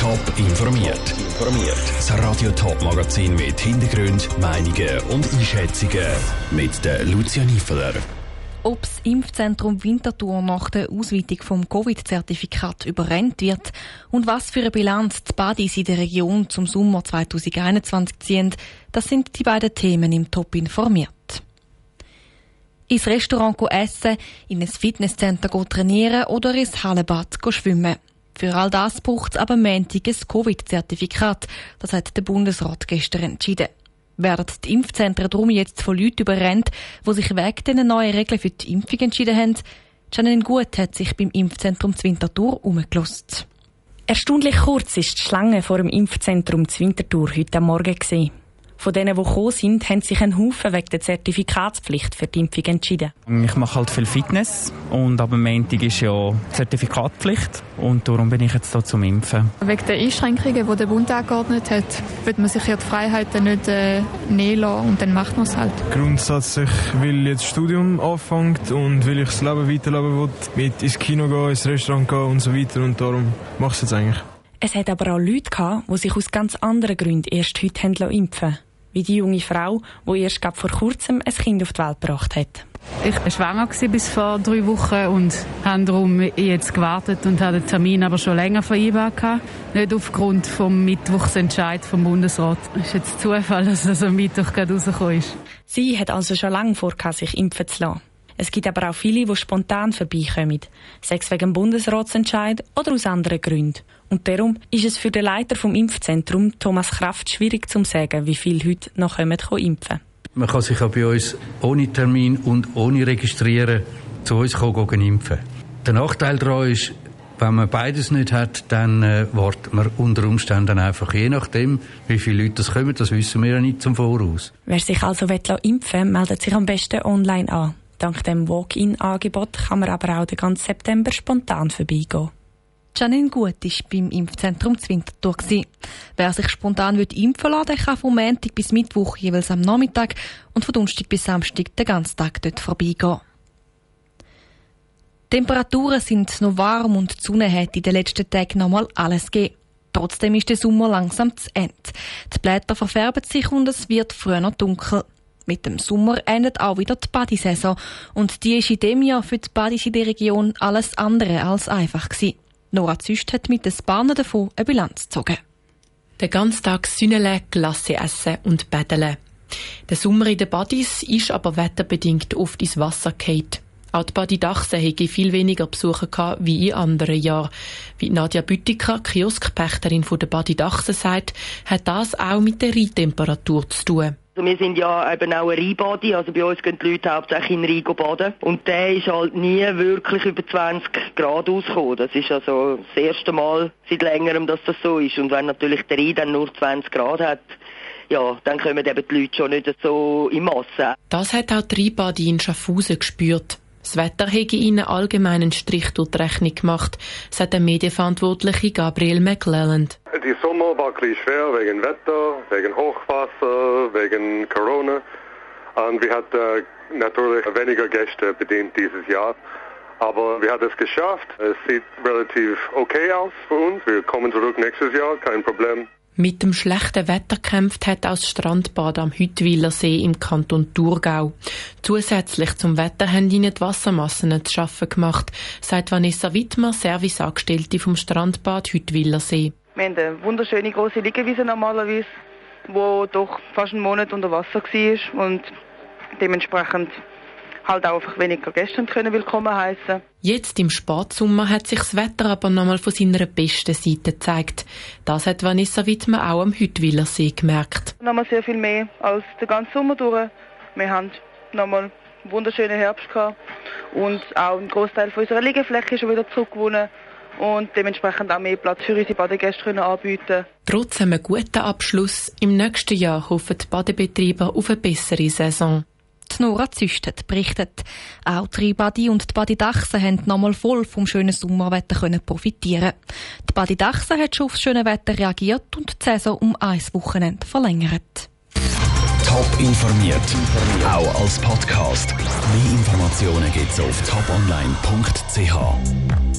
Top informiert. Informiert. Das Radio Top Magazin mit Hintergrund, Meinungen und Einschätzungen mit der Lucia Niefeler. Ob das Impfzentrum Winterthur nach der Ausweitung vom Covid-Zertifikat überrennt wird und was für eine Bilanz die Badis in der Region zum Sommer 2021 ziehen, das sind die beiden Themen im Top informiert ins Restaurant essen, in ein Fitnesscenter trainieren oder ins Hallenbad schwimmen. Für all das braucht es aber Montag ein Covid-Zertifikat. Das hat der Bundesrat gestern entschieden. Werden die Impfzentren darum jetzt von Leuten überrennt, die sich wegen diesen neuen Regeln für die Impfung entschieden haben? Janine Gut hat sich beim Impfzentrum Zwintertour umgelost. Erstaunlich kurz ist die Schlange vor dem Impfzentrum Zwintertour heute Morgen gesehen. Von denen, die gekommen sind, haben sich ein Haufen wegen der Zertifikatspflicht für die Impfung entschieden. Ich mache halt viel Fitness und ab Montag ist ja Zertifikatpflicht und darum bin ich jetzt hier zum Impfen. Wegen der Einschränkungen, die der Bund angeordnet hat, wird man sich ja die Freiheiten nicht äh, nehmen lassen und dann macht man es halt. Grundsätzlich, weil jetzt das Studium anfängt und weil ich das Leben weiterleben will, mit ins Kino gehen, ins Restaurant gehen und so weiter und darum mache ich es jetzt eigentlich. Es hat aber auch Leute gehabt, die sich aus ganz anderen Gründen erst heute impfen lassen wie die junge Frau, die erst vor kurzem ein Kind auf die Welt gebracht hat. Ich war schwanger bis vor drei Wochen und habe darum jetzt gewartet und habe den Termin aber schon länger vereinbart. Nicht aufgrund vom Mittwochsentscheid vom Bundesrat. Es ist jetzt Zufall, dass es am Mittwoch gerade rausgekommen ist. Sie hat also schon lange vor, sich impfen zu lassen. Es gibt aber auch viele, die spontan vorbeikommen, sei es wegen Bundesratsentscheid oder aus anderen Gründen. Und darum ist es für den Leiter vom Impfzentrum, Thomas Kraft, schwierig zu sagen, wie viele heute noch kommen, impfen Man kann sich auch bei uns ohne Termin und ohne Registrieren zu uns kommen, impfen. Der Nachteil daran ist, wenn man beides nicht hat, dann äh, wartet man unter Umständen einfach. Je nachdem, wie viele Leute das kommen, das wissen wir ja nicht zum Voraus. Wer sich also impfen will, meldet sich am besten online an. Dank dem Walk-in-Angebot kann man aber auch den ganzen September spontan vorbeigehen. Janine Gut war beim Impfzentrum Zwintertour. Wer sich spontan impfen lassen kann von Montag bis Mittwoch jeweils am Nachmittag und von Donnerstag bis Samstag den ganzen Tag dort vorbeigehen. Temperaturen sind noch warm und die Sonne hat in den letzten Tagen nochmal alles gegeben. Trotzdem ist der Sommer langsam zu Ende. Die Blätter verfärben sich und es wird früher noch dunkel. Mit dem Sommer endet auch wieder die Badesaison und die ist in dem Jahr für die Badis in der Region alles andere als einfach gewesen. Nora Züst hat mit den Bahnen davon eine Bilanz gezogen. Den ganzen Tag Sünnele, Glasse essen und betteln. Der Sommer in den Badis ist aber wetterbedingt oft ins Wasser gefallen. Auch die Badi Dachse hätte viel weniger Besucher gehabt wie in anderen Jahren. Wie Nadja Büttiker, Kioskpächterin der Badi Dachse sagt, hat das auch mit der Rheintemperatur zu tun. Also wir sind ja eben auch ein Rheinbadi, also bei uns gehen die Leute hauptsächlich in Rhein baden. Und der ist halt nie wirklich über 20 Grad ausgekommen. Das ist also das erste Mal seit längerem, dass das so ist. Und wenn natürlich der Rhein dann nur 20 Grad hat, ja, dann kommen eben die Leute schon nicht so in Masse. Das hat auch die Rheinbadi in Schaffhausen gespürt. Das Wetter hätte ihnen allgemeinen Strich durch die Rechnung gemacht, sagt der Medienverantwortliche Gabriel McClelland. Die Sommer war ein schwer wegen Wetter, wegen Hochwasser, wegen Corona. Und wir hatten natürlich weniger Gäste bedient dieses Jahr. Aber wir haben es geschafft. Es sieht relativ okay aus für uns. Wir kommen zurück nächstes Jahr, kein Problem. Mit dem schlechten Wetter kämpft hat das Strandbad am Hüttwiler See im Kanton Thurgau. Zusätzlich zum Wetter haben ihnen die Wassermassen zu schaffen gemacht, sagt Vanessa Wittmer, Serviceangestellte vom Strandbad Hüttwiler See. Wir haben eine wunderschöne große Liegewiese normalerweise, wo doch fast einen Monat unter Wasser war und dementsprechend halt auch einfach weniger Gäste können willkommen heißen. Jetzt im Spatsommer hat sich das Wetter aber nochmal von seiner besten Seite gezeigt. Das hat Vanessa Wittmer auch am Hüttwiler See gemerkt. Nochmal sehr viel mehr als den ganzen Sommer durch. Wir haben nochmal einen wunderschönen Herbst gehabt und auch ein Großteil von unserer Liegefläche ist schon wieder zurückgewonnen und dementsprechend auch mehr Platz für unsere Badegäste können anbieten Trotz einem guten Abschluss im nächsten Jahr hoffen die Badebetreiber auf eine bessere Saison. Die Nora Züst hat berichtet. Auch die Badi und die Badi Dachse haben nochmal voll vom schönen Sommerwetter können profitieren. Die Badi Dachse hat schon aufs schöne Wetter reagiert und die Saison um ein Wochenende verlängert. Top informiert, auch als Podcast. Mehr Informationen gibt's auf toponline.ch.